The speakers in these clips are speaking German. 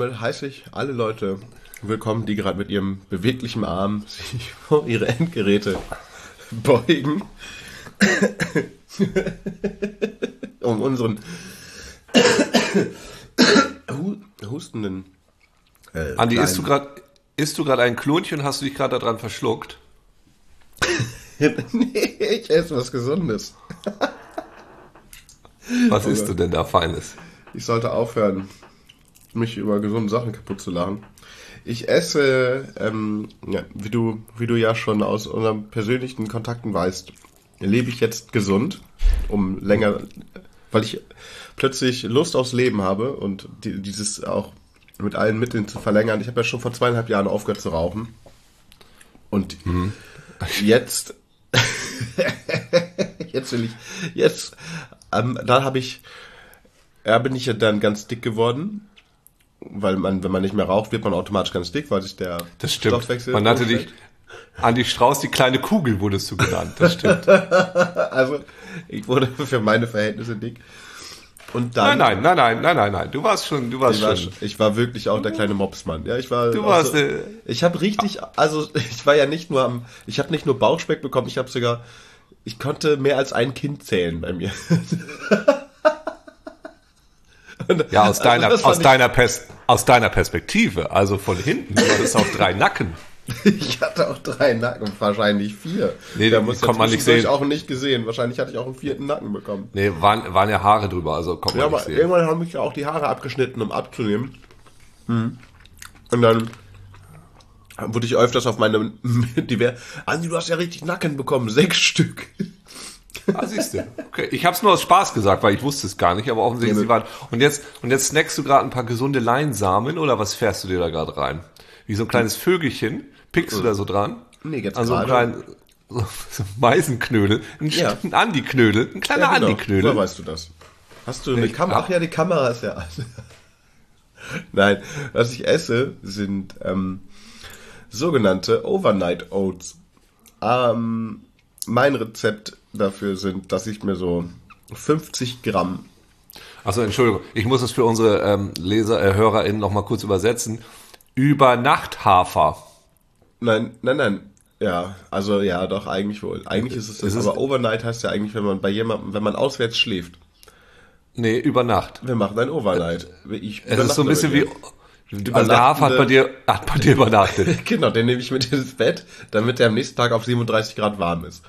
damit heiße ich alle Leute willkommen, die gerade mit ihrem beweglichen Arm sich vor ihre Endgeräte beugen, um unseren hustenden. Äh, Andi, isst du gerade isst du gerade ein Klonchen hast du dich gerade daran verschluckt? nee, ich esse was Gesundes. was isst du denn da Feines? Ich sollte aufhören, mich über gesunde Sachen kaputt zu lachen. Ich esse, ähm, ja, wie, du, wie du ja schon aus unseren persönlichen Kontakten weißt, lebe ich jetzt gesund, um länger, weil ich plötzlich Lust aufs Leben habe und die, dieses auch mit allen Mitteln zu verlängern. Ich habe ja schon vor zweieinhalb Jahren aufgehört zu rauchen. Und mhm. jetzt, jetzt will ich, jetzt, ähm, da habe ich, ja, bin ich ja dann ganz dick geworden weil man, wenn man nicht mehr raucht, wird man automatisch ganz dick, weil sich der das stimmt. Stoffwechsel. Man nannte dich Andi Strauß, die kleine Kugel wurdest du genannt, das stimmt. also, ich wurde für meine Verhältnisse dick. Und dann, nein, nein, nein, nein, nein, nein, du warst schon, du warst ich schon. War, ich war wirklich auch der kleine Mopsmann. Ja, ich war. Du warst. So, äh, ich habe richtig, also ich war ja nicht nur am, ich habe nicht nur Bauchspeck bekommen, ich habe sogar, ich konnte mehr als ein Kind zählen bei mir. Ja, aus deiner, also aus, deiner Pers aus deiner Perspektive, also von hinten, du hattest auch drei Nacken. Ich hatte auch drei Nacken, wahrscheinlich vier. Nee, da muss man nicht sehen. auch nicht gesehen. Wahrscheinlich hatte ich auch einen vierten Nacken bekommen. Nee, waren, waren ja Haare drüber, also kommt ja, man nicht sehen. Irgendwann haben mich ja auch die Haare abgeschnitten, um abzunehmen. Hm. Und dann wurde ich öfters auf meine, die wär, Andi, du hast ja richtig Nacken bekommen, sechs Stück. Ah, siehst du. Okay. Ich habe es nur aus Spaß gesagt, weil ich wusste es gar nicht, aber offensichtlich sie waren. Und jetzt, und jetzt snackst du gerade ein paar gesunde Leinsamen oder was fährst du dir da gerade rein? Wie so ein kleines Vögelchen. Pickst du da so dran? Nee, jetzt Also ein kleinen so, so Meisenknödel, ein, ja. ein Andi-Knödel, ein kleiner ja, genau. Andi-Knödel. Woher weißt du das? Hast du eine Kamera? Ach ja, die Kamera ist ja. Nein, was ich esse, sind ähm, sogenannte Overnight Oats. Ähm, mein Rezept dafür sind, dass ich mir so 50 Gramm. Also Entschuldigung, ich muss es für unsere ähm, Leser, äh, HörerInnen nochmal kurz übersetzen. Über Nachthafer. Nein, nein, nein. Ja, also ja, doch, eigentlich wohl. Eigentlich ist es das, ist aber Overnight heißt ja eigentlich, wenn man bei jemandem, wenn man auswärts schläft. Nee, über Nacht. Wir machen ein Overnight. Ich es ist so ein bisschen wie, der Hafer hat bei dir, hat bei dir übernachtet. genau, den nehme ich mit ins Bett, damit der am nächsten Tag auf 37 Grad warm ist.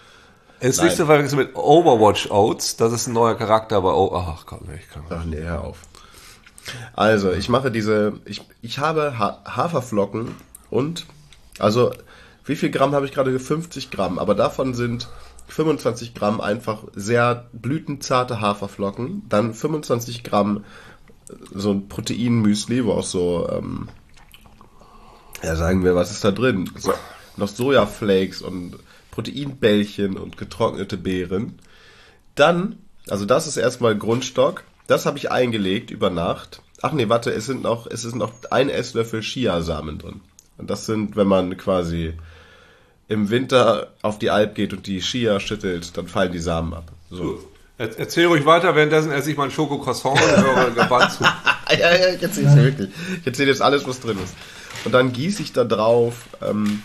Es ist nicht so verwechseln mit Overwatch Oats. Das ist ein neuer Charakter, aber oh, ach Gott, ich kann Ach nee, hör auf. Also, ich mache diese, ich, ich habe ha Haferflocken und, also, wie viel Gramm habe ich gerade? 50 Gramm, aber davon sind 25 Gramm einfach sehr blütenzarte Haferflocken, dann 25 Gramm so ein Proteinmüsli, wo auch so, ähm, ja, sagen wir, was ist da drin? So, noch Sojaflakes und Proteinbällchen und getrocknete Beeren. Dann, also das ist erstmal Grundstock. Das habe ich eingelegt über Nacht. Ach nee, warte, es sind noch, es ist noch ein Esslöffel Chiasamen drin. Und das sind, wenn man quasi im Winter auf die Alp geht und die Chia schüttelt, dann fallen die Samen ab. So. Erzähl ruhig weiter, währenddessen esse ich mein Schokocroissant und höre gebannt zu. ja, ja, ich erzähle es wirklich. Ich erzähle jetzt alles, was drin ist. Und dann gieße ich da drauf ähm,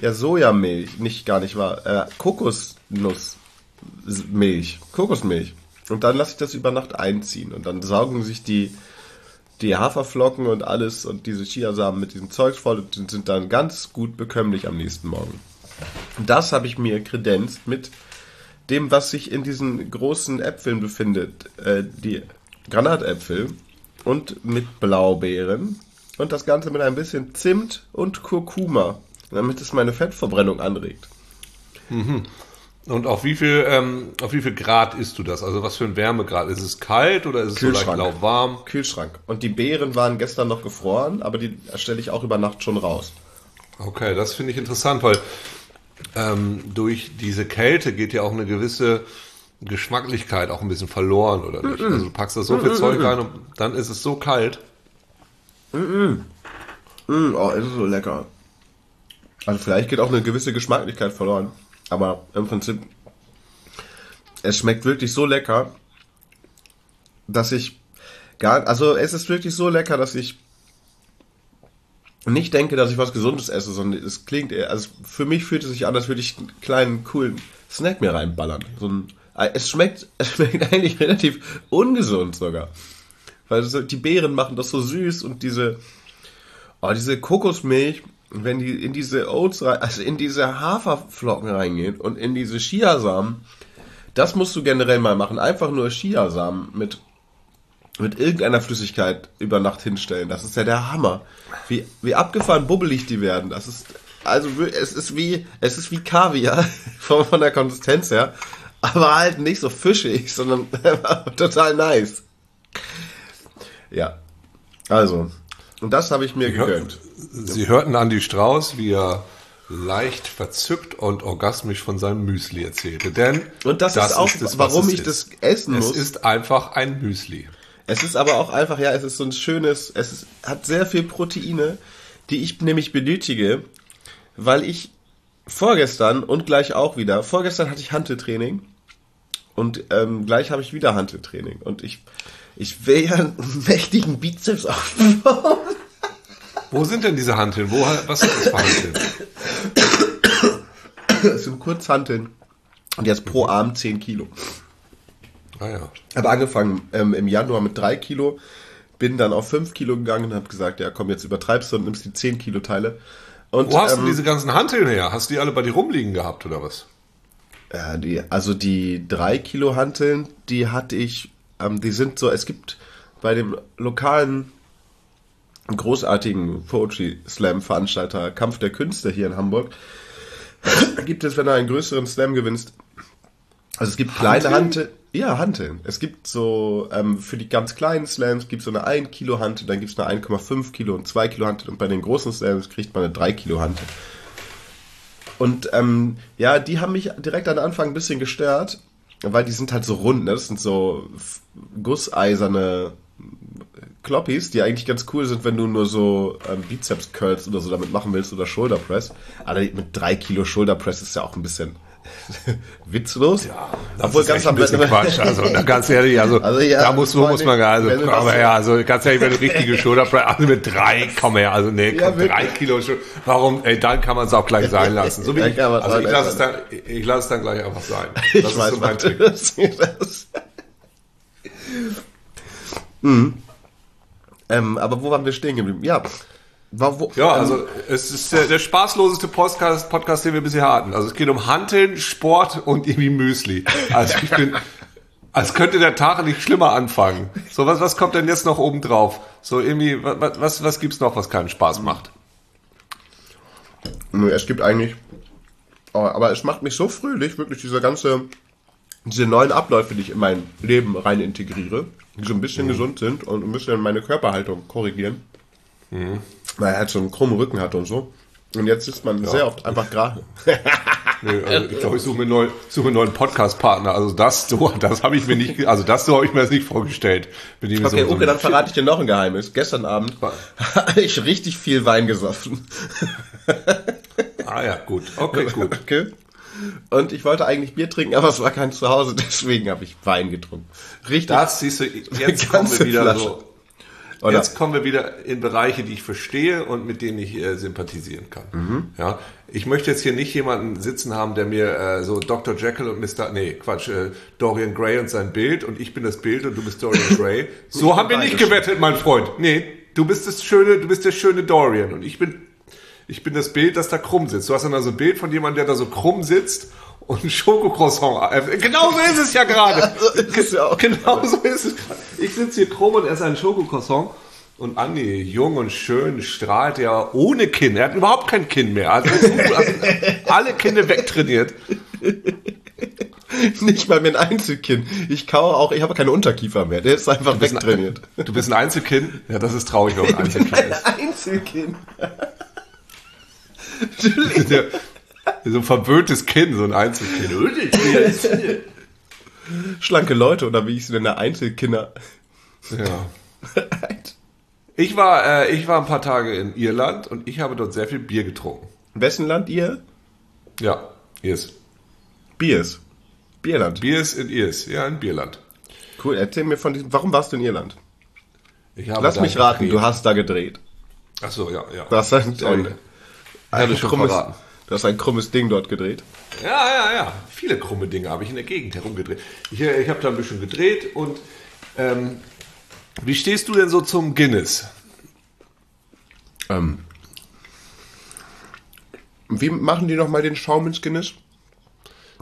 ja, Sojamilch, nicht gar nicht wahr, äh, Kokosnussmilch, Kokosmilch. Und dann lasse ich das über Nacht einziehen und dann saugen sich die, die Haferflocken und alles und diese Chiasamen mit diesem Zeug voll und sind dann ganz gut bekömmlich am nächsten Morgen. Das habe ich mir kredenzt mit dem, was sich in diesen großen Äpfeln befindet, äh, die Granatäpfel und mit Blaubeeren und das Ganze mit ein bisschen Zimt und Kurkuma damit es meine Fettverbrennung anregt. Mhm. Und auf wie viel, ähm, auf wie viel Grad isst du das? Also was für ein Wärmegrad? Ist es kalt oder ist es so leicht lauwarm? Kühlschrank. Und die Beeren waren gestern noch gefroren, aber die stelle ich auch über Nacht schon raus. Okay, das finde ich interessant, weil ähm, durch diese Kälte geht ja auch eine gewisse Geschmacklichkeit auch ein bisschen verloren, oder nicht? Mm -mm. Also du packst da so viel mm Zeug rein und dann ist es so kalt. Oh, ist es so lecker. Also vielleicht geht auch eine gewisse Geschmacklichkeit verloren. Aber im Prinzip, es schmeckt wirklich so lecker, dass ich gar, also es ist wirklich so lecker, dass ich nicht denke, dass ich was Gesundes esse, sondern es klingt also für mich fühlt es sich an, als würde ich einen kleinen, coolen Snack mir reinballern. So ein, es schmeckt, es schmeckt eigentlich relativ ungesund sogar. Weil die Beeren machen das so süß und diese, oh, diese Kokosmilch, wenn die in diese Oats rein, also in diese Haferflocken reingehen und in diese Chiasamen, das musst du generell mal machen. Einfach nur Chiasamen mit mit irgendeiner Flüssigkeit über Nacht hinstellen. Das ist ja der Hammer. Wie, wie abgefahren bubbelig die werden. Das ist, also, es ist wie, es ist wie Kaviar von, von der Konsistenz her. Aber halt nicht so fischig, sondern total nice. Ja. Also. Und das habe ich mir gegönnt. Sie hörten Andy Strauß, wie er leicht verzückt und orgasmisch von seinem Müsli erzählte. Denn und das, das ist auch, ist es, warum ich ist. das essen muss. Es ist einfach ein Müsli. Es ist aber auch einfach, ja, es ist so ein schönes, es ist, hat sehr viel Proteine, die ich nämlich benötige, weil ich vorgestern und gleich auch wieder, vorgestern hatte ich Hanteltraining und ähm, gleich habe ich wieder Hanteltraining und ich, ich will ja einen mächtigen Bizeps aufbauen. Wo sind denn diese Hanteln? Wo, was sind das für Hanteln? Das sind Kurzhanteln. Und jetzt pro Arm 10 Kilo. Ah ja. Habe angefangen ähm, im Januar mit drei Kilo, bin dann auf fünf Kilo gegangen und habe gesagt, ja komm, jetzt übertreibst du und nimmst die zehn Kilo Teile. Und, Wo hast ähm, du diese ganzen Hanteln her? Hast du die alle bei dir rumliegen gehabt oder was? Ja, die, also die drei Kilo Hanteln, die hatte ich, ähm, die sind so, es gibt bei dem lokalen großartigen Poetry Slam Veranstalter Kampf der Künste hier in Hamburg, gibt es, wenn du einen größeren Slam gewinnst, also es gibt kleine Hanteln. Ja, Hanteln. Es gibt so, ähm, für die ganz kleinen Slams gibt es so eine 1 Kilo Hantel, dann gibt es eine 1,5 Kilo und 2 Kilo Hantel und bei den großen Slams kriegt man eine 3 Kilo Hantel. Und ähm, ja, die haben mich direkt am Anfang ein bisschen gestört, weil die sind halt so rund, ne? Das sind so gusseiserne Kloppis, die eigentlich ganz cool sind, wenn du nur so ähm, Bizeps Curls oder so damit machen willst oder Shoulder Press. Aber mit 3 Kilo Shoulder Press ist ja auch ein bisschen witzlos. Ja, das Obwohl ist ganz ein bisschen Quatsch. Also ganz ehrlich, also, also ja, da muss, muss man gar, also, aber ja, also ganz ehrlich, wenn du richtige Schulterbrett, also mit drei, komm her, also nee, komm, ja, drei Kilo, warum, ey, dann kann man es auch gleich sein lassen. So wie ich, also ich lasse es dann, ich lasse es dann gleich einfach sein. Das ich ist weiß, so mein Trick. mhm. Ähm, aber wo waren wir stehen geblieben? Ja, wo, ja, also ähm, es ist der, der spaßloseste Podcast, Podcast, den wir bisher hatten. Also es geht um Handeln, Sport und irgendwie Müsli. Also ich bin, als könnte der Tag nicht schlimmer anfangen. So, was, was kommt denn jetzt noch oben drauf? So irgendwie, was, was, was gibt's noch, was keinen Spaß macht? Es gibt eigentlich, oh, aber es macht mich so fröhlich, wirklich diese ganze, diese neuen Abläufe, die ich in mein Leben rein integriere, die so ein bisschen mhm. gesund sind und ein bisschen meine Körperhaltung korrigieren. Mhm. Weil er halt so einen krummen Rücken hat und so. Und jetzt ist man ja. sehr oft einfach gerade. nee, also ich glaube, ich suche mir, neu, suche einen neuen Podcast-Partner. Also das so, das habe ich mir nicht, also das so habe ich mir das nicht vorgestellt. okay, so, okay, so dann verrate ich dir noch ein Geheimnis. Gestern Abend habe ich richtig viel Wein gesoffen. ah ja, gut. Okay, gut. Okay. Und ich wollte eigentlich Bier trinken, aber es war kein Zuhause, deswegen habe ich Wein getrunken. Richtig. Das siehst du, jetzt kommen wir wieder Flasche. so oder? Jetzt kommen wir wieder in Bereiche, die ich verstehe und mit denen ich äh, sympathisieren kann. Mhm. Ja, ich möchte jetzt hier nicht jemanden sitzen haben, der mir äh, so Dr. Jekyll und Mr. Nee, Quatsch, äh, Dorian Gray und sein Bild und ich bin das Bild und du bist Dorian Gray. So haben wir nicht gewettet, mein Freund. Nee, du bist das schöne, du bist der schöne Dorian und ich bin ich bin das Bild, das da krumm sitzt. Du hast dann also ein Bild von jemandem, der da so krumm sitzt und ein Schokocroissant. Äh, genau so ist es ja gerade. Ja genau so ist es gerade. Ich sitze hier krumm und esse ein Schokocroissant. Und Andi, jung und schön, strahlt ja ohne Kinn. Er hat überhaupt kein Kinn mehr. Also, also alle Kinder wegtrainiert. Nicht mal mit ein Einzelkinn. Ich kaue auch, ich habe keine Unterkiefer mehr. Der ist einfach wegtrainiert. Ein, du bist ein Einzelkinn? Ja, das ist traurig, wenn man ein Einzelkinn ist. Ein Einzelkinn. So ein verwöhntes Kind, so ein Einzelkind. Schlanke Leute oder wie ich sie nenne, Einzelkinder. Ja. Ich war, äh, ich war ein paar Tage in Irland und ich habe dort sehr viel Bier getrunken. In wessen Land ihr? Ja, Irs. Biers. Bierland. Biers in Irs, ja, in Bierland. Cool, erzähl mir von diesem. Warum warst du in Irland? Lass mich raten, gedreht. du hast da gedreht. Ach so, ja, ja. Du hast ein, ein, ein, krummes, du hast ein krummes Ding dort gedreht. Ja, ja, ja. Viele krumme Dinge habe ich in der Gegend herumgedreht. Ich, ich habe da ein bisschen gedreht und ähm, wie stehst du denn so zum Guinness? Ähm, wie machen die nochmal den Schaum ins Guinness?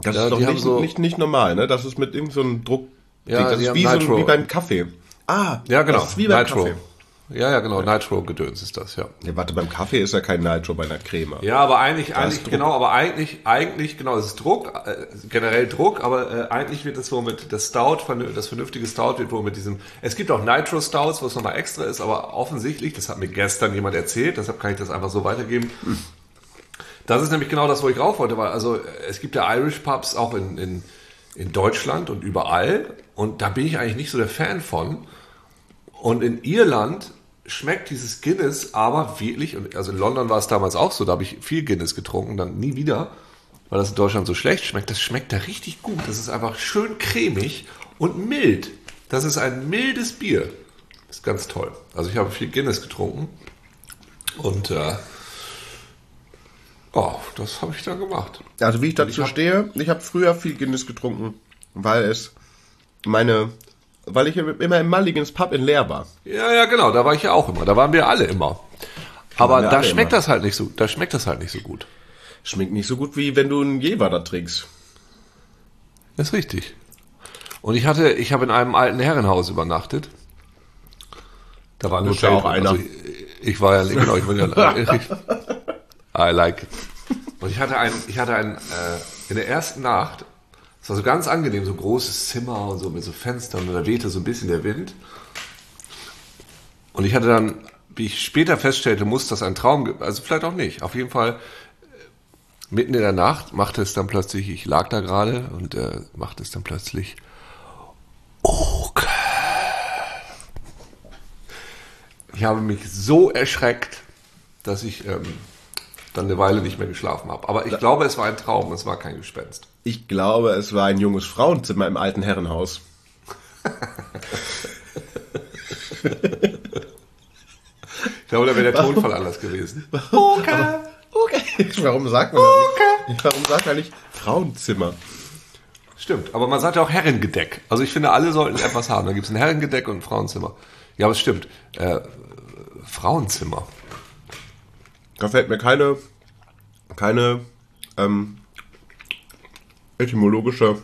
Das Ja, ist doch nicht, so- nicht, nicht normal, ne? Das ist mit irgendeinem so einem Druck. Ja, das ist wie, so, wie beim Kaffee. Ah, Ja, genau. Das ist wie beim Nitro. Kaffee. Ja, ja, genau. Nitro-Gedöns ist das, ja. Ja, warte, beim Kaffee ist ja kein Nitro bei einer Creme. Ja, aber eigentlich, eigentlich, genau, aber eigentlich, eigentlich, genau, es ist Druck, äh, generell Druck, aber äh, eigentlich wird es wohl mit, das Stout, das vernünftige Stout wird wohl mit diesem, es gibt auch Nitro Stouts, wo es nochmal extra ist, aber offensichtlich, das hat mir gestern jemand erzählt, deshalb kann ich das einfach so weitergeben. Das ist nämlich genau das, wo ich rauf wollte, weil, also, es gibt ja Irish Pubs auch in, in, in Deutschland und überall und da bin ich eigentlich nicht so der Fan von. Und in Irland schmeckt dieses Guinness aber wirklich, und also in London war es damals auch so, da habe ich viel Guinness getrunken, dann nie wieder, weil das in Deutschland so schlecht schmeckt. Das schmeckt da richtig gut. Das ist einfach schön cremig und mild. Das ist ein mildes Bier. ist ganz toll. Also ich habe viel Guinness getrunken und äh, oh, das habe ich dann gemacht. Also wie ich dazu hab- stehe, ich habe früher viel Guinness getrunken, weil es meine, weil ich immer im Mulligans Pub in Leer war. Ja, ja, genau, da war ich ja auch immer. Da waren wir alle immer. Aber da schmeckt immer. das halt nicht so, da schmeckt das halt nicht so gut. Schmeckt nicht so gut, wie wenn du einen Jever da trinkst. Das ist richtig. Und ich hatte, ich habe in einem alten Herrenhaus übernachtet. Da war nur ja auch einer. ich, ich war ja, genau, ich war ja, ich, I like it. Und ich hatte ein, ich hatte ein, äh, in der ersten Nacht, es war so ganz angenehm, so großes Zimmer und so mit so Fenstern und da wehte so ein bisschen der Wind. Und ich hatte dann, wie ich später feststellte, muss das ein Traum, ge- also vielleicht auch nicht. Auf jeden Fall mitten in der Nacht machte es dann plötzlich, ich lag da gerade und äh, machte es dann plötzlich. Okay. Ich habe mich so erschreckt, dass ich ähm, dann eine Weile nicht mehr geschlafen habe. Aber ich glaube, es war ein Traum, es war kein Gespenst. Ich glaube, es war ein junges Frauenzimmer im alten Herrenhaus. Ich glaube, da wäre der Tonfall anders gewesen. Okay. Okay. Warum sagt man das nicht? Warum sagt man nicht Frauenzimmer? Stimmt, aber man sagt ja auch Herrengedeck. Also ich finde, alle sollten etwas haben. Da gibt es ein Herrengedeck und ein Frauenzimmer. Ja, aber es stimmt. Äh, Frauenzimmer. Da fällt mir keine, keine ähm, etymologische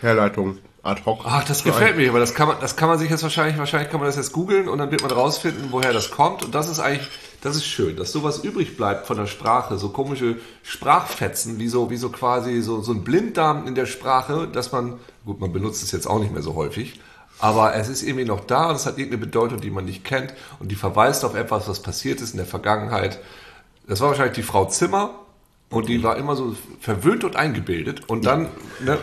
Herleitung ad hoc. Ach, das gefällt mir, aber das kann man, das kann man sich jetzt wahrscheinlich, wahrscheinlich kann man das jetzt googeln und dann wird man rausfinden, woher das kommt. Und das ist eigentlich, das ist schön, dass sowas übrig bleibt von der Sprache, so komische Sprachfetzen, wie so, wie so quasi so, so ein Blinddarm in der Sprache, dass man, gut, man benutzt es jetzt auch nicht mehr so häufig, aber es ist irgendwie noch da und es hat irgendeine Bedeutung, die man nicht kennt und die verweist auf etwas, was passiert ist in der Vergangenheit. Das war wahrscheinlich die Frau Zimmer und die war immer so verwöhnt und eingebildet und dann, ne,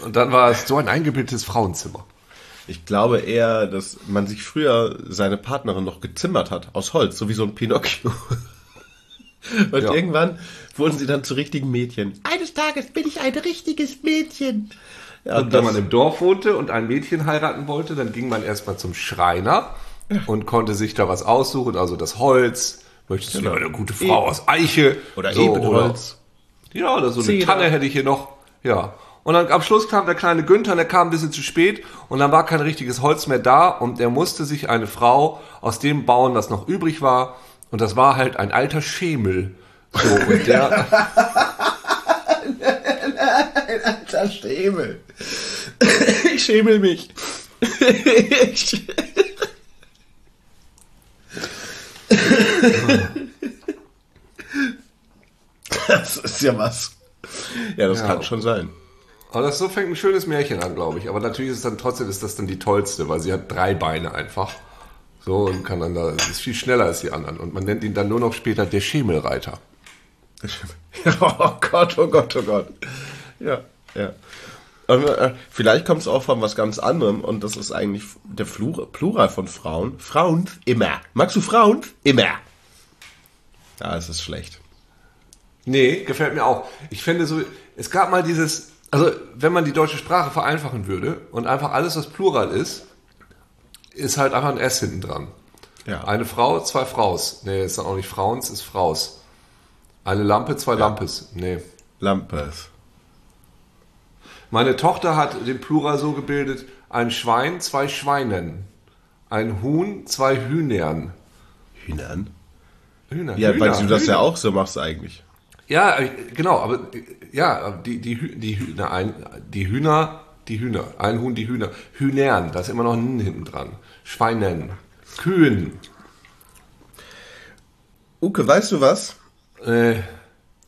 und dann war es so ein eingebildetes Frauenzimmer. Ich glaube eher, dass man sich früher seine Partnerin noch gezimmert hat aus Holz, so wie so ein Pinocchio. Und Ja. irgendwann wurden sie dann zu richtigen Mädchen. Eines Tages bin ich ein richtiges Mädchen. Ja, Und wenn man im Dorf wohnte und ein Mädchen heiraten wollte, dann ging man erstmal zum Schreiner und konnte sich da was aussuchen, also das Holz. Möchtest du Genau. eine gute Frau aus Eiche? oder So, Ebenholz. Oder, ja, oder so eine Zeder. Tanne hätte ich hier noch. Ja. Und dann am Schluss kam der kleine Günther, und der kam ein bisschen zu spät und dann war kein richtiges Holz mehr da und er musste sich eine Frau aus dem bauen, was noch übrig war. Und das war halt ein alter Schemel. So, und der, Alter Schemel. Ich schemel mich. Ich- Das ist ja was. Ja, das Ja. kann schon sein. Aber das so fängt ein schönes Märchen an, glaube ich. Aber natürlich ist es dann trotzdem ist das dann die tollste, weil sie hat drei Beine einfach. So und kann dann da, ist viel schneller als die anderen. Und man nennt ihn dann nur noch später der Schemelreiter. Oh Gott, oh Gott, oh Gott. Ja, ja. Und, äh, vielleicht kommt es auch von was ganz anderem und das ist eigentlich der Flur, Plural von Frauen. Frauen immer. Magst du Frauen? Immer. Ja, es ist schlecht. Nee, gefällt mir auch. Ich finde so, es gab mal dieses, also wenn man die deutsche Sprache vereinfachen würde und einfach alles, was Plural ist, ist halt einfach ein S hinten dran. Ja. Eine Frau, zwei Fraus. Nee, ist dann auch nicht Frauens, ist Fraus. Eine Lampe, zwei Lampes. Nee. Lampes. Meine Tochter hat den Plural so gebildet, ein Schwein, zwei Schweinen. Ein Huhn, zwei Hühnern. Hühnern? Hühner, Ja, weil Hühner, du das Hühner. ja auch so machst eigentlich. Ja, äh, genau, aber ja, die, die, die Hühner, ein, die Hühner, die Hühner, ein Huhn, die Hühner, Hühnern, da ist immer noch ein hinten dran. Schweinen, Kühen, Uke, weißt du was? äh,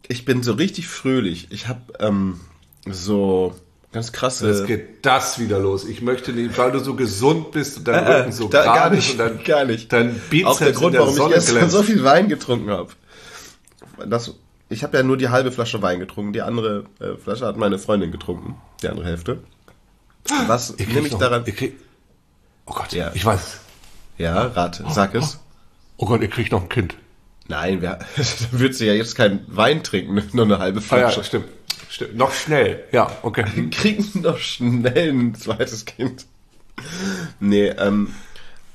Ich bin so richtig fröhlich. Ich habe ähm, so ganz krasse. jetzt geht das wieder los. Ich möchte nicht, weil du so gesund bist und dein Äh, Rücken so da, gerade gar ist nicht, und dein, gar nicht. dein Bizeps Auch der Grund, der warum ich Sonne gestern glänzt. so viel Wein getrunken habe. Das, ich habe ja nur die halbe Flasche Wein getrunken. Die andere äh, Flasche hat meine Freundin getrunken. Die andere Hälfte. Was kriegt nehme ich noch- daran? Ihr kriegt, oh Gott, Ja. ich weiß. Ja, rate, sag es. Oh Gott, ihr kriegt noch ein Kind. Nein, wer, dann würdest du ja jetzt keinen Wein trinken, nur eine halbe Ah ja, Flasche. stimmt. Stimmt. Noch schnell. Ja, okay. Wir kriegen doch schnell ein zweites Kind. Nee, ähm,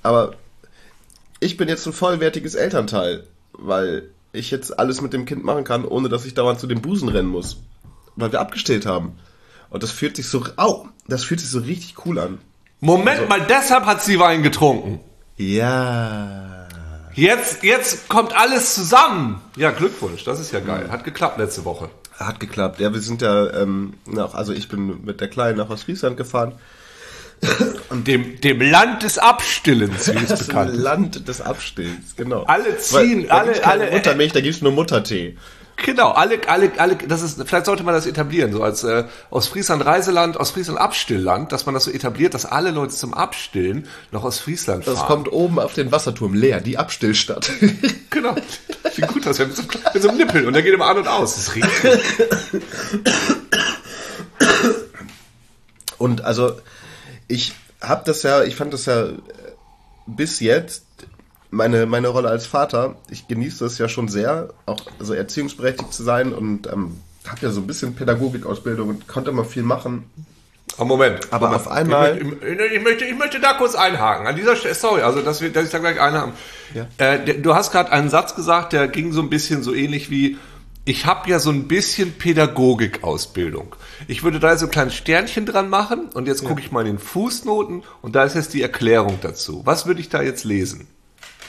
aber ich bin jetzt ein vollwertiges Elternteil, weil ich jetzt alles mit dem Kind machen kann, ohne dass ich dauernd zu den Busen rennen muss. Weil wir abgestellt haben. Und das fühlt sich so, au, das fühlt sich so richtig cool an. Moment mal, deshalb hat sie Wein getrunken. Ja. Jetzt, jetzt kommt alles zusammen. Ja, Glückwunsch, das ist ja geil. Hat geklappt letzte Woche. Hat geklappt. Ja, wir sind ja, ähm, nach, also ich bin mit der Kleinen nach Ostfriesland gefahren. Dem, dem Land des Abstillens, wie es bekannt ist. Land des Abstillens, genau. Alle ziehen, Weil, alle- alle- Muttermilch, da gibt's nur Muttertee. Genau, alle, alle, alle, das ist, vielleicht sollte man das etablieren, so als äh, aus Friesland Reiseland, aus Friesland Abstillland, dass man das so etabliert, dass alle Leute zum Abstillen noch aus Friesland fahren. Das kommt oben auf den Wasserturm leer, die Abstillstadt. Genau. Wie gut das wäre, mit, so, mit so einem Nippel und der geht immer an und aus. Das riecht. Und also ich habe das ja, ich fand das ja bis jetzt meine meine Rolle als Vater. Ich genieße das ja schon sehr, auch also erziehungsberechtigt zu sein und ähm, habe ja so ein bisschen Pädagogikausbildung und konnte mal viel machen. Oh, Moment. Aber Moment. auf einmal- Ich, möchte- ich, möchte, ich möchte da kurz einhaken. An dieser Stelle, sorry, also dass, wir, dass ich da gleich einhaken. Ja. Äh, du hast gerade einen Satz gesagt, der ging so ein bisschen so ähnlich wie, ich habe ja so ein bisschen Pädagogikausbildung. Ich würde da so ein kleines Sternchen dran machen und jetzt gucke ich mal in den Fußnoten und da ist jetzt die Erklärung dazu. Was würde ich da jetzt lesen?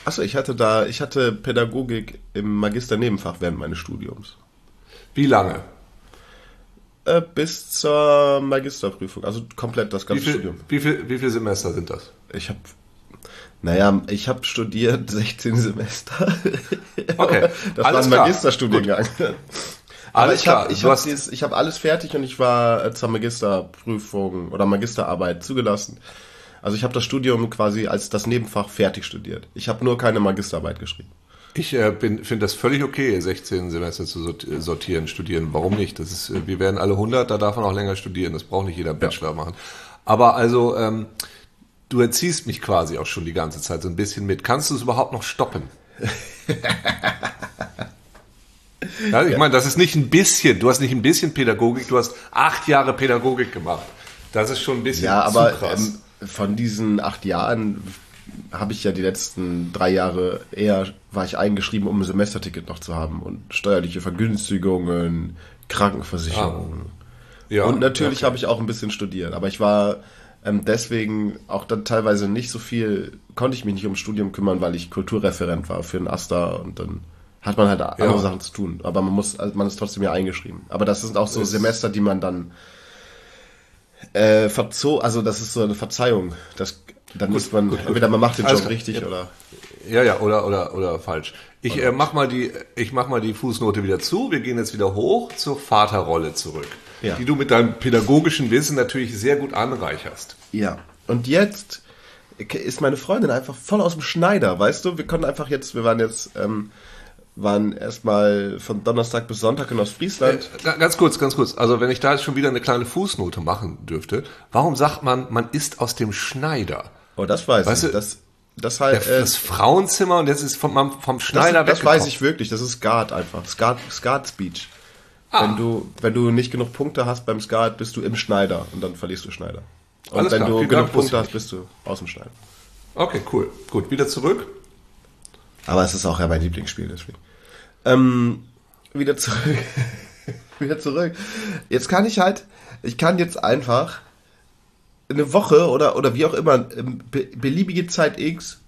Achso, ich hatte da, ich hatte Pädagogik im Magister-Nebenfach während meines Studiums. Wie lange? Äh, bis zur Magisterprüfung, also komplett das Wie ganze viel, Studium. wie, viel, wie viele Semester sind das? Ich habe, naja, ich habe studiert 16 Semester. Okay, das war alles ein klar. Magisterstudiengang. Aber Alles ich klar, habe ich hab ich hab alles fertig und ich war äh, zur Magisterprüfung oder Magisterarbeit zugelassen. Also ich habe das Studium quasi als das Nebenfach fertig studiert. Ich habe nur keine Magisterarbeit geschrieben. Ich äh, finde das völlig okay, 16 Semester zu äh, sortieren, studieren. Warum nicht? Das ist, äh, wir werden alle 100, da darf man auch länger studieren. Das braucht nicht jeder Bachelor machen. Aber also, ähm, du erziehst mich quasi auch schon die ganze Zeit so ein bisschen mit. Kannst du es überhaupt noch stoppen? ja, ich meine, das ist nicht ein bisschen. Du hast nicht ein bisschen Pädagogik, du hast acht Jahre Pädagogik gemacht. Das ist schon ein bisschen Ja, aber zu krass. ähm, von diesen acht Jahren habe ich ja die letzten drei Jahre eher war ich eingeschrieben, um ein Semesterticket noch zu haben und steuerliche Vergünstigungen, Krankenversicherungen. ja, und natürlich okay. habe ich auch ein bisschen studiert, aber ich war ähm, deswegen auch dann teilweise nicht so viel, konnte ich mich nicht ums Studium kümmern, weil ich Kulturreferent war für den Asta und dann hat man halt andere Ja. Sachen zu tun. Aber man muss, also man ist trotzdem ja eingeschrieben. Aber das sind auch so Es- Semester, die man dann äh, verzo also das ist so eine Verzeihung. Das, dann muss man, gut, gut. entweder man macht den Job richtig oder. Ja, ja, oder, oder, oder falsch. Ich äh, mach mal die, ich mach mal die Fußnote wieder zu. Wir gehen jetzt wieder hoch zur Vaterrolle zurück. Ja. Die du mit deinem pädagogischen Wissen natürlich sehr gut anreicherst. Ja. Und jetzt ist meine Freundin einfach voll aus dem Schneider, weißt du? Wir konnten einfach jetzt, wir waren jetzt, ähm, waren erstmal von Donnerstag bis Sonntag in Ostfriesland. Ga- Ganz kurz, ganz kurz. Also wenn ich da jetzt schon wieder eine kleine Fußnote machen dürfte, warum sagt man, man ist aus dem Schneider? Oh, das weiß Weißt ich. du, Das, das halt, Der, äh, das Frauenzimmer und jetzt ist vom, vom das, Schneider das weggekommen. weiß ich wirklich. Das ist Skat einfach. Skat, Skat Speech. Ah. Wenn du, wenn du nicht genug Punkte hast beim Skat, bist du im Schneider und dann verlierst du Und Alles wenn klar, du vielen genug Punkte hast, bist du aus dem Schneider. Okay, cool. Gut, wieder zurück. Aber es ist auch ja mein Lieblingsspiel, deswegen. Ähm, wieder zurück. wieder zurück. Jetzt kann ich halt, ich kann jetzt einfach eine Woche oder, oder wie auch immer, beliebige Zeit X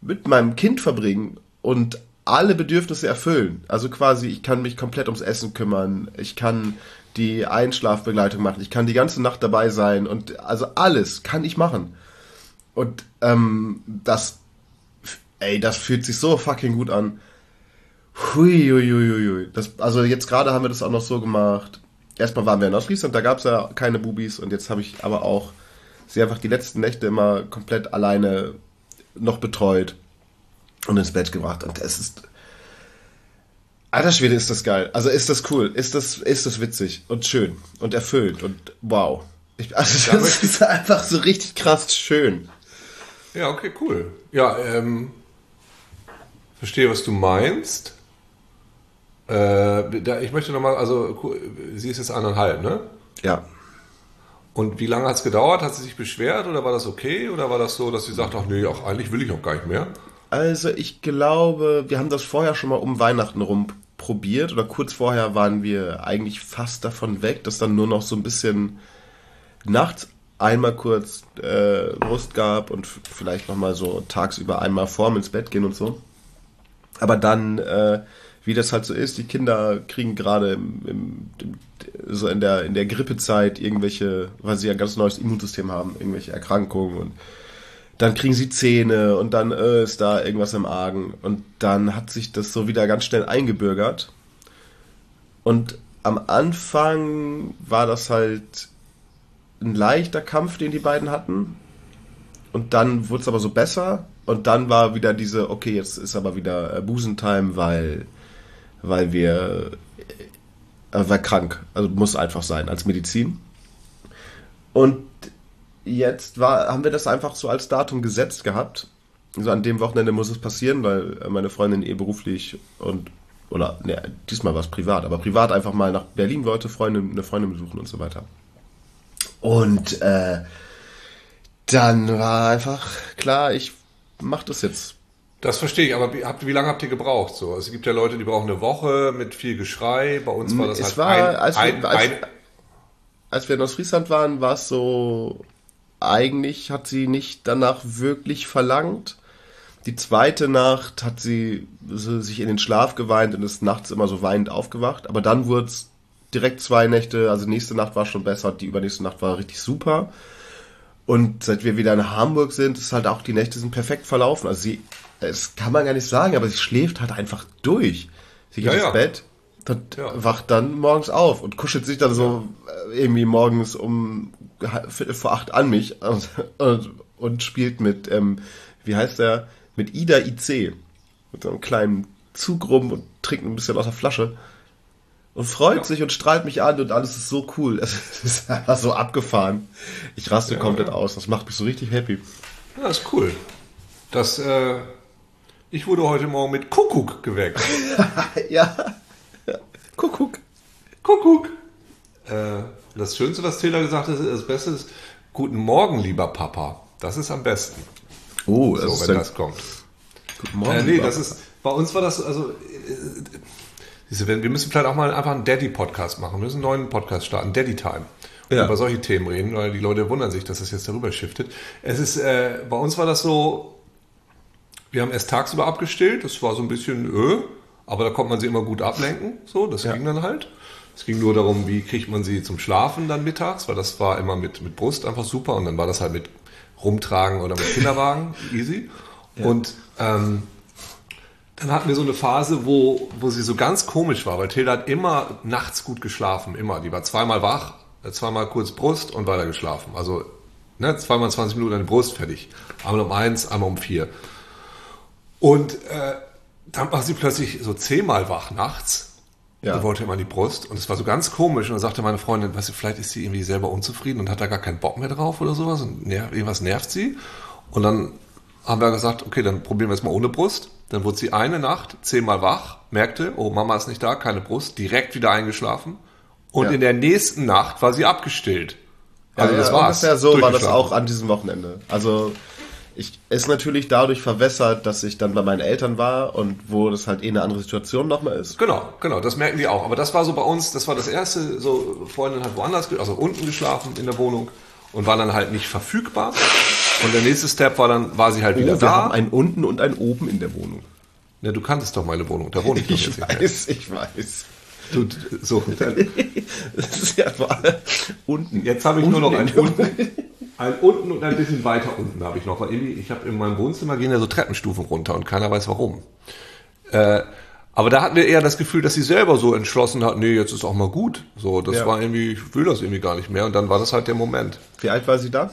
mit meinem Kind verbringen und alle Bedürfnisse erfüllen. Also quasi, ich kann mich komplett ums Essen kümmern, ich kann die Einschlafbegleitung machen, ich kann die ganze Nacht dabei sein und also alles kann ich machen. Und ähm, das, ey, das fühlt sich so fucking gut an. Hui, hui, hui, hui. Das, also jetzt gerade haben wir das auch noch so gemacht. Erstmal waren wir in Ostfriesland, da gab es ja keine Bubis und jetzt habe ich aber auch sie einfach die letzten Nächte immer komplett alleine noch betreut und ins Bett gebracht. Und es ist. Alter Schwede, ist das geil. Also ist das cool. Ist das, ist das witzig und schön und erfüllt und wow. Ich, also das ist einfach so richtig krass schön. Ja, okay, cool. Ja, ähm, verstehe, was du meinst. Äh, da, ich möchte nochmal, also sie ist jetzt eineinhalb, ne? Ja. Und wie lange hat es gedauert? Hat sie sich beschwert oder war das okay? Oder war das so, dass sie sagt, ach nee, auch eigentlich will ich auch gar nicht mehr? Also ich glaube, wir haben das vorher schon mal um Weihnachten rum probiert oder kurz vorher waren wir eigentlich fast davon weg, dass dann nur noch so ein bisschen nachts einmal kurz äh, Brust gab und vielleicht nochmal so tagsüber einmal vorm ins Bett gehen und so. Aber dann, äh, wie das halt so ist, die Kinder kriegen gerade im, im, so in der, in der Grippezeit irgendwelche, weil sie ja ein ganz neues Immunsystem haben, irgendwelche Erkrankungen und dann kriegen sie Zähne und dann äh, ist da irgendwas im Argen und dann hat sich das so wieder ganz schnell eingebürgert. Und am Anfang war das halt ein leichter Kampf, den die beiden hatten. Und dann wurde es aber so besser. Und dann war wieder diese, okay, jetzt ist aber wieder äh, Busentime, weil, weil wir, äh, war krank. Also muss einfach sein, als Medizin. Und jetzt war, haben wir das einfach so als Datum gesetzt gehabt. So an dem Wochenende muss es passieren, weil meine Freundin eh beruflich und oder ne, diesmal war es privat, aber privat einfach mal nach Berlin wollte, Freunde, eine Freundin besuchen und so weiter. Und äh, dann war einfach klar, ich mach das jetzt. Das verstehe ich, aber wie, habt, wie lange habt ihr gebraucht? So, es gibt ja Leute, die brauchen eine Woche mit viel Geschrei. Bei uns war das es halt war, ein, als, wir, ein, als, ein, als wir in Ostfriesland waren, war es so eigentlich hat sie nicht danach wirklich verlangt. Die zweite Nacht hat sie sich in den Schlaf geweint und ist nachts immer so weinend aufgewacht. Aber dann wurde es direkt zwei Nächte, also nächste Nacht war schon besser, die übernächste Nacht war richtig super. Und seit wir wieder in Hamburg sind, ist halt auch die Nächte sind perfekt verlaufen. Also sie, das kann man gar nicht sagen, aber sie schläft halt einfach durch. Sie geht ja, ins ja. Bett, und ja. wacht dann morgens auf und kuschelt sich dann so äh, irgendwie morgens um Viertel vor acht an mich und, und, und spielt mit, ähm, wie heißt der, mit Ida IC. Mit so einem kleinen Zug rum und trinkt ein bisschen aus der Flasche. Und freut ja. sich und strahlt mich an und alles ist so cool. Es ist einfach so abgefahren. Ich raste ja, komplett aus. Das macht mich so richtig happy. Ja, ist cool. Das, äh, ich wurde heute Morgen mit Kuckuck geweckt. ja. Kuckuck. Kuckuck. Äh, das Schönste, was Taylor gesagt hat, das Beste ist, guten Morgen, lieber Papa. Das ist am besten. Oh, das so, wenn das kommt. Guten Morgen. Äh, nee, das ist, bei uns war das, also, äh, wir müssen vielleicht auch mal einfach einen Daddy-Podcast machen. Wir müssen einen neuen Podcast starten, Daddy Time. Und ja. über solche Themen reden, weil die Leute wundern sich, dass das jetzt darüber shiftet. Es ist, äh, bei uns war das so, wir haben erst tagsüber abgestillt, das war so ein bisschen, äh, aber da konnte man sie immer gut ablenken, so, das ja. ging dann halt. Es ging nur darum, wie kriegt man sie zum Schlafen dann mittags, weil das war immer mit, mit Brust einfach super und dann war das halt mit Rumtragen oder mit Kinderwagen easy. Ja. Und ähm, dann hatten wir so eine Phase, wo, wo sie so ganz komisch war, weil Tilda hat immer nachts gut geschlafen, immer. Die war zweimal wach, zweimal kurz Brust und weiter geschlafen. Also ne, zweimal 20 Minuten an die Brust fertig. Einmal um eins, einmal um vier. Und äh, dann war sie plötzlich so zehnmal wach nachts ja. Da wollte immer die Brust und es war so ganz komisch und dann sagte meine Freundin, weißt du, vielleicht ist sie irgendwie selber unzufrieden und hat da gar keinen Bock mehr drauf oder sowas und nerv, irgendwas nervt sie. Und dann haben wir gesagt, okay, dann probieren wir es mal ohne Brust. Dann wurde sie eine Nacht zehnmal wach, merkte, oh, Mama ist nicht da, keine Brust, direkt wieder eingeschlafen. Und ja. in der nächsten Nacht war sie abgestillt. Also ja, das ja, war's. Ungefähr so war das auch an diesem Wochenende. Also ich ist natürlich dadurch verwässert, dass ich dann bei meinen Eltern war und wo das halt eh eine andere Situation nochmal ist. Genau, genau, das merken die auch. Aber das war so bei uns, das war das erste, so Freundin hat woanders, also unten geschlafen in der Wohnung und war dann halt nicht verfügbar. Und der nächste Step war dann, war sie halt Oh, wieder wir da. haben einen unten und einen oben in der Wohnung. Ja, du kanntest doch meine Wohnung, da wohne ich doch Ich jetzt nicht mehr. weiß, ich weiß. Du, so, dann, Das ist ja allem unten. jetzt habe ich nur noch Unten ein in der unten, ein unten und ein bisschen weiter unten habe ich noch. Weil irgendwie, ich habe in meinem Wohnzimmer gehen ja so Treppenstufen runter und keiner weiß warum. Äh, aber da hatten wir eher das Gefühl, dass sie selber so entschlossen hat, nee, jetzt ist auch mal gut. So, das Ja. war irgendwie, ich will das irgendwie gar nicht mehr. Und dann war das halt der Moment. Wie alt war sie da?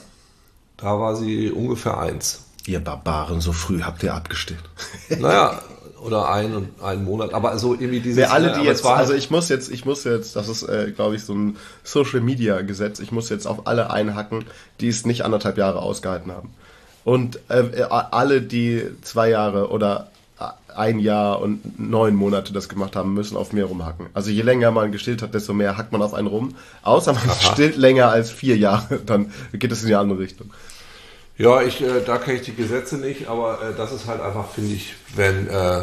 Da war sie ungefähr eins. Ihr Barbaren, so früh habt ihr abgestillt. Naja, oder ein und einen Monat, aber so irgendwie dieses. Wer alle, die jetzt, war also ich muss jetzt, ich muss jetzt, das ist, äh, glaube ich, so ein Social Media Gesetz, ich muss jetzt auf alle einhacken, die es nicht anderthalb Jahre ausgehalten haben. Und äh, äh, alle, die zwei Jahre oder ein Jahr und neun Monate das gemacht haben, müssen auf mir rumhacken. Also je länger man gestillt hat, desto mehr hackt man auf einen rum. Außer man stillt länger als vier Jahre, dann geht es in die andere Richtung. Ja, ich, äh, da kenne ich die Gesetze nicht, aber äh, das ist halt einfach, finde ich, wenn, äh,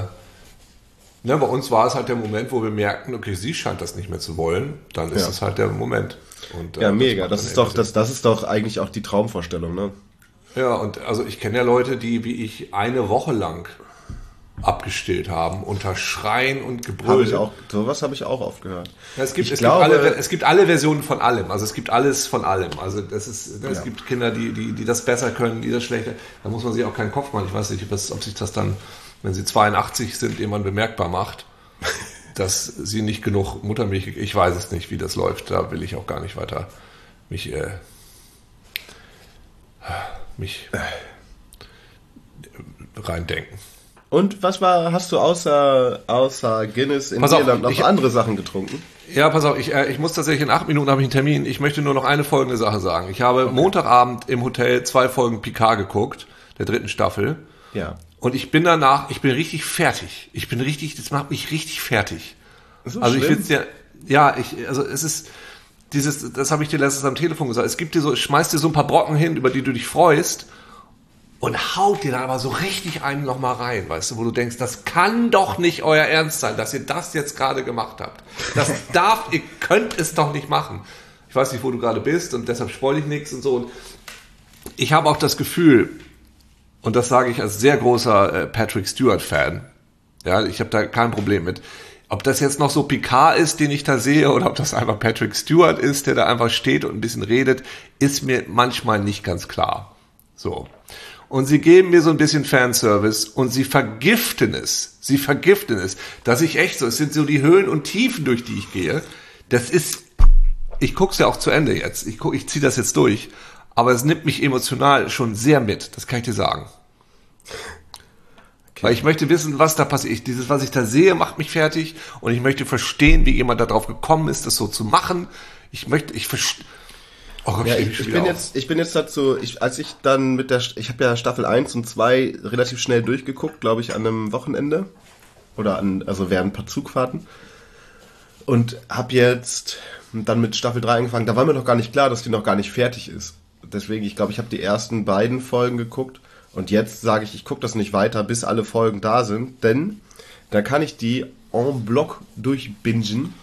ne, bei uns war es halt der Moment, wo wir merkten, okay, sie scheint das nicht mehr zu wollen, dann ist Ja. das halt der Moment. Und, äh, Ja, mega. Das dann ist doch, das, das ist doch eigentlich auch die Traumvorstellung, ne? Ja, und also ich kenne ja Leute, die wie ich eine Woche lang abgestillt haben, unter Schreien und Gebrüll. Habe ich auch, sowas habe ich auch oft gehört. Ja, es gibt, es, glaube, gibt alle, es gibt alle Versionen von allem. Also es gibt alles von allem. Also das ist, es Ja. gibt Kinder, die, die, die das besser können, die das schlechter. Da muss man sich auch keinen Kopf machen. Ich weiß nicht, ob sich das dann, wenn sie 82 sind, irgendwann bemerkbar macht, dass sie nicht genug Muttermilch. Ich weiß es nicht, wie das läuft. Da will ich auch gar nicht weiter mich, äh, mich reindenken. Und was war, hast du außer, außer Guinness in Pass auf, Irland noch ich- andere Sachen getrunken? Ja, pass auf, ich, äh, ich muss tatsächlich in acht Minuten habe ich einen Termin. Ich möchte nur noch eine folgende Sache sagen. Ich habe Montagabend im Hotel zwei Folgen Picard geguckt, der dritten Staffel. Ja. Und ich bin danach, ich bin richtig fertig. Ich bin richtig, das macht mich richtig fertig. So also ich schlimm? find's ja, ja, ich, also es ist dieses, das habe ich dir letztens am Telefon gesagt. Es gibt dir so, schmeißt dir so ein paar Brocken hin, über die du dich freust und haut dir dann aber so richtig einen noch mal rein, weißt du, wo du denkst, das kann doch nicht euer Ernst sein, dass ihr das jetzt gerade gemacht habt. Das darf, ihr könnt es doch nicht machen. Ich weiß nicht, wo du gerade bist und deshalb spoil ich nichts und so. Und ich habe auch das Gefühl, und das sage ich als sehr großer äh, Patrick Stewart-Fan, ja, ich habe da kein Problem mit. Ob das jetzt noch so Picard ist, den ich da sehe, oder ob das einfach Patrick Stewart ist, der da einfach steht und ein bisschen redet, ist mir manchmal nicht ganz klar. So. Und sie geben mir so ein bisschen Fanservice und sie vergiften es. Sie vergiften es. Dass ich echt so, es sind so die Höhen und Tiefen, durch die ich gehe. Das ist, ich guck's ja auch zu Ende jetzt. Ich guck, ich ziehe das jetzt durch. Aber es nimmt mich emotional schon sehr mit. Das kann ich dir sagen. Weil ich möchte wissen, was da passiert. Dieses, was ich da sehe, macht mich fertig. Und ich möchte verstehen, wie jemand darauf gekommen ist, das so zu machen. Ich möchte, ich verstehe. Oh Ja, ich, ich bin jetzt, ich bin jetzt dazu, ich, als ich dann mit der, ich habe ja Staffel 1 und 2 relativ schnell durchgeguckt, glaube ich, an einem Wochenende. Oder an, also während ein paar Zugfahrten. Und habe jetzt dann mit Staffel 3 angefangen. Da war mir noch gar nicht klar, dass die noch gar nicht fertig ist. Deswegen, ich glaube, ich habe die ersten beiden Folgen geguckt. Und jetzt sage ich, ich gucke das nicht weiter, bis alle Folgen da sind. Denn da kann ich die en bloc durchbingen.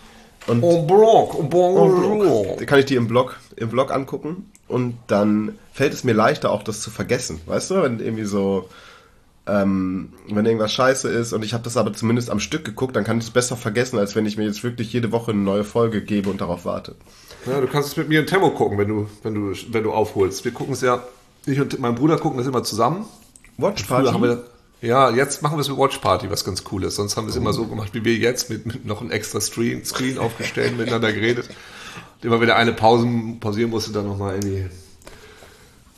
Und En bloc, en bloc. kann ich die im Blog, im Blog angucken und dann fällt es mir leichter, auch das zu vergessen. Weißt du, wenn irgendwie so, ähm, wenn irgendwas scheiße ist und ich habe das aber zumindest am Stück geguckt, dann kann ich es besser vergessen, als wenn ich mir jetzt wirklich jede Woche eine neue Folge gebe und darauf warte. Ja, du kannst es mit mir in Tempo gucken, wenn du, wenn du, wenn du aufholst. Wir gucken es ja, ich und mein Bruder gucken das immer zusammen. Watch Früher haben wir, ja, jetzt machen wir es mit Watch Party, was ganz cool ist. Sonst haben wir es immer so gemacht, wie wir jetzt, mit, mit noch einem extra Screen, Screen aufgestellt, miteinander geredet. Und immer wieder eine Pause pausieren musste, dann nochmal irgendwie.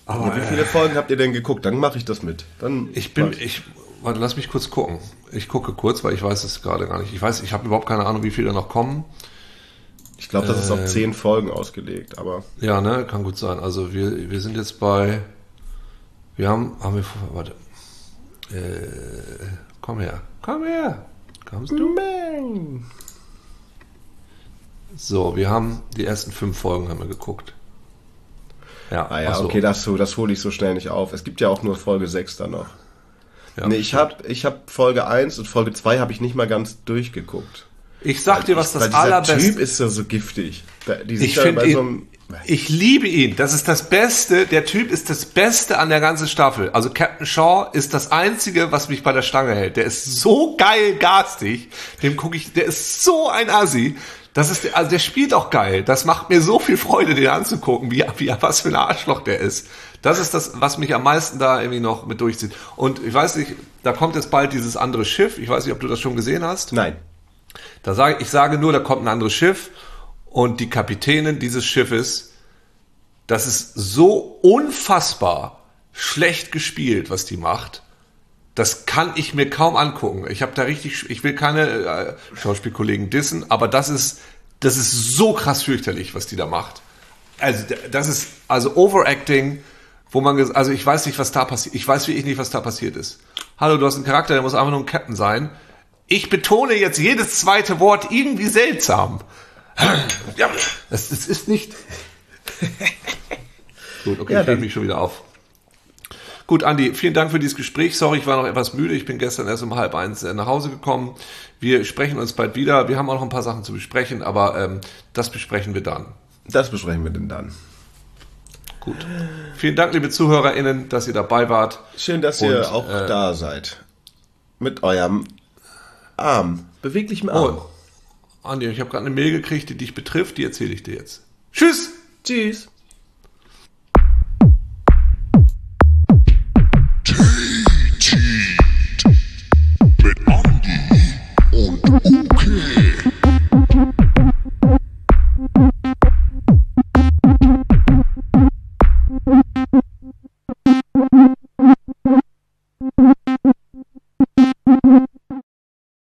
Aber wie viele Folgen habt ihr denn geguckt? Dann mache ich das mit. Dann ich bin, mach ich, warte, lass mich kurz gucken. Ich gucke kurz, weil ich weiß es gerade gar nicht. Ich weiß, ich habe überhaupt keine Ahnung, wie viele da noch kommen. ich glaube, das ist auf ähm, zehn Folgen ausgelegt, aber Ja, ne, kann gut sein. Also wir, wir sind jetzt bei, wir haben, haben wir, warte, äh, komm her, komm her, kommst du? So, wir haben die ersten fünf Folgen haben wir geguckt. Ja, Ah ja, so. okay, das, das hole ich so schnell nicht auf. Es gibt ja auch nur Folge 6 dann noch. Ja, nee, ich habe ich hab Folge 1 und Folge 2 habe ich nicht mal ganz durchgeguckt. Ich sag dir, was Weil das allerbeste Typ ist so, so giftig. Da- Die sind Ich ja finde bei so einem, ich liebe ihn. Das ist das Beste. Der Typ ist das Beste an der ganzen Staffel. Also Captain Shaw ist das Einzige, was mich bei der Stange hält. Der ist so geil garstig. Dem gucke ich, der ist so ein Assi. Das ist, der- also der spielt auch geil. Das macht mir so viel Freude, den anzugucken, wie, wie, was für ein Arschloch der ist. Das ist das, was mich am meisten da irgendwie noch mit durchzieht. Und ich weiß nicht, da kommt jetzt bald dieses andere Schiff. Ich weiß nicht, ob du das schon gesehen hast. Nein. Da sage ich sage nur, da kommt ein anderes Schiff und die Kapitänin dieses Schiffes, das ist so unfassbar schlecht gespielt, was die macht. Das kann ich mir kaum angucken. Ich habe da richtig, ich will keine äh, Schauspielkollegen dissen, aber das ist, das ist so krass fürchterlich, was die da macht. Also das ist also Overacting, wo man, also ich weiß nicht, was da passiert. Ich weiß wirklich nicht, was da passiert ist. Hallo, du hast einen Charakter, der muss einfach nur ein Captain sein. Ich betone jetzt jedes zweite Wort irgendwie seltsam. Ja, das, das ist nicht. Gut, okay, Ja, ich mich schon wieder auf. Gut, Andi, vielen Dank für dieses Gespräch. Sorry, ich war noch etwas müde. Ich bin gestern erst um halb eins äh, nach Hause gekommen. Wir sprechen uns bald wieder. Wir haben auch noch ein paar Sachen zu besprechen, aber ähm, das besprechen wir dann. Das besprechen wir denn dann. Gut. Vielen Dank, liebe ZuhörerInnen, dass ihr dabei wart. Schön, dass ihr Und, auch äh, da seid. Mit eurem Arm. Beweglichem Arm. Oh, Andi, ich habe gerade eine Mail gekriegt, die dich betrifft. Die erzähle ich dir jetzt. Tschüss! Tschüss.